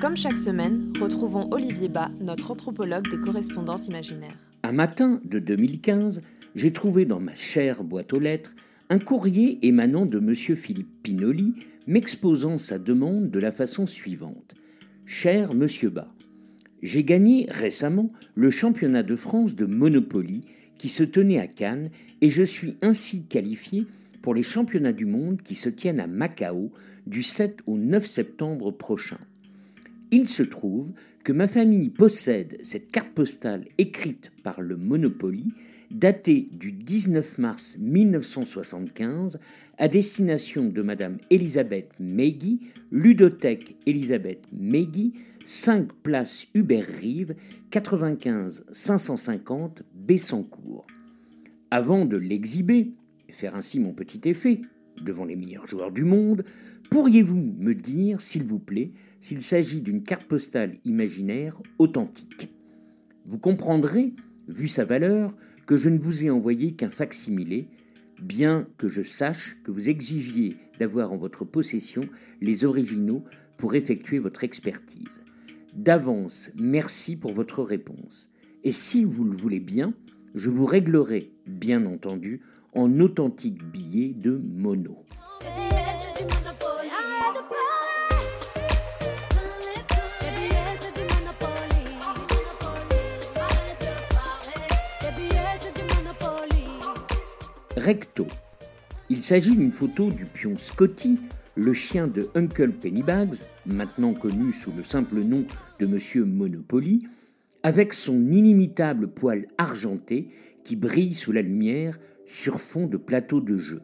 Comme chaque semaine, retrouvons Olivier Bas, notre anthropologue des correspondances imaginaires. Un matin de 2015, j'ai trouvé dans ma chère boîte aux lettres un courrier émanant de M. Philippe Pinoli m'exposant sa demande de la façon suivante. Cher Monsieur Bas, j'ai gagné récemment le championnat de France de Monopoly qui se tenait à Cannes et je suis ainsi qualifié pour les championnats du monde qui se tiennent à Macao du 7 au 9 septembre prochain. Il se trouve que ma famille possède cette carte postale écrite par le Monopoly, datée du 19 mars 1975, à destination de Madame Elisabeth Meggy, ludothèque Elisabeth Meggy, 5 places Hubert Rive, 95 550 Bessancourt. Avant de l'exhiber, faire ainsi mon petit effet devant les meilleurs joueurs du monde, pourriez-vous me dire, s'il vous plaît, s'il s'agit d'une carte postale imaginaire authentique? Vous comprendrez, vu sa valeur, que je ne vous ai envoyé qu'un facsimilé, bien que je sache que vous exigiez d'avoir en votre possession les originaux pour effectuer votre expertise. D'avance, merci pour votre réponse. Et si vous le voulez bien, je vous réglerai, bien entendu, en authentique billet de mono. Recto. Il s'agit d'une photo du pion Scotty, le chien de Uncle Pennybags, maintenant connu sous le simple nom de Monsieur Monopoly, avec son inimitable poil argenté qui brille sous la lumière sur fond de plateau de jeu.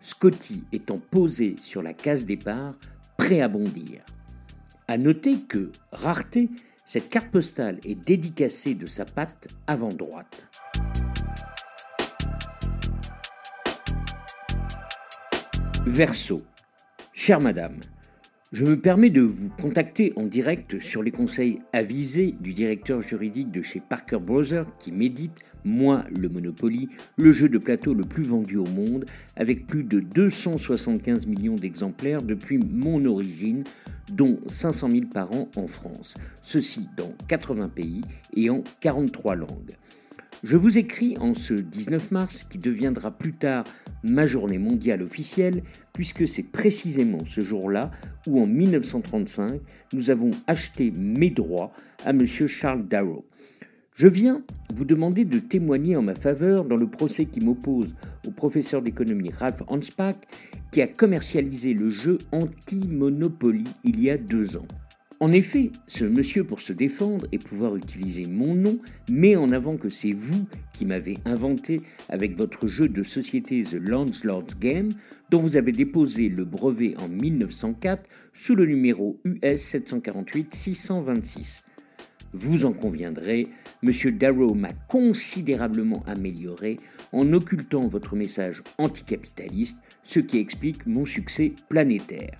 Scotty étant posé sur la case départ, prêt à bondir. À noter que, rareté, cette carte postale est dédicacée de sa patte avant droite. Verso. Chère madame, je me permets de vous contacter en direct sur les conseils avisés du directeur juridique de chez Parker Brothers qui médite, moi, le Monopoly, le jeu de plateau le plus vendu au monde, avec plus de 275 millions d'exemplaires depuis mon origine, dont 500 000 par an en France. Ceci dans 80 pays et en 43 langues. Je vous écris en ce 19 mars qui deviendra plus tard ma journée mondiale officielle, puisque c'est précisément ce jour-là où en 1935 nous avons acheté mes droits à M. Charles Darrow. Je viens vous demander de témoigner en ma faveur dans le procès qui m'oppose au professeur d'économie Ralph Hanspach, qui a commercialisé le jeu anti-monopoly il y a deux ans. En effet, ce monsieur, pour se défendre et pouvoir utiliser mon nom, met en avant que c'est vous qui m'avez inventé avec votre jeu de société The Landlord's Game, dont vous avez déposé le brevet en 1904 sous le numéro US 748 626. Vous en conviendrez, Monsieur Darrow m'a considérablement amélioré en occultant votre message anticapitaliste, ce qui explique mon succès planétaire.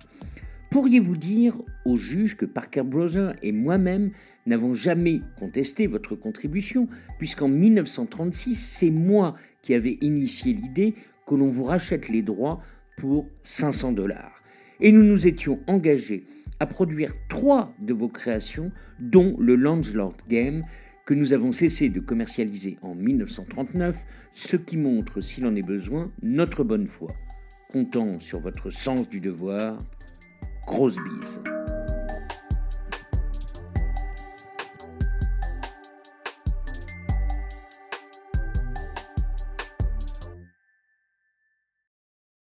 Pourriez-vous dire au juge que Parker Brothers et moi-même n'avons jamais contesté votre contribution, puisqu'en 1936, c'est moi qui avais initié l'idée que l'on vous rachète les droits pour 500 dollars. Et nous nous étions engagés à produire trois de vos créations, dont le Landlord Game, que nous avons cessé de commercialiser en 1939, ce qui montre, s'il en est besoin, notre bonne foi. Comptant sur votre sens du devoir, Grosse bise.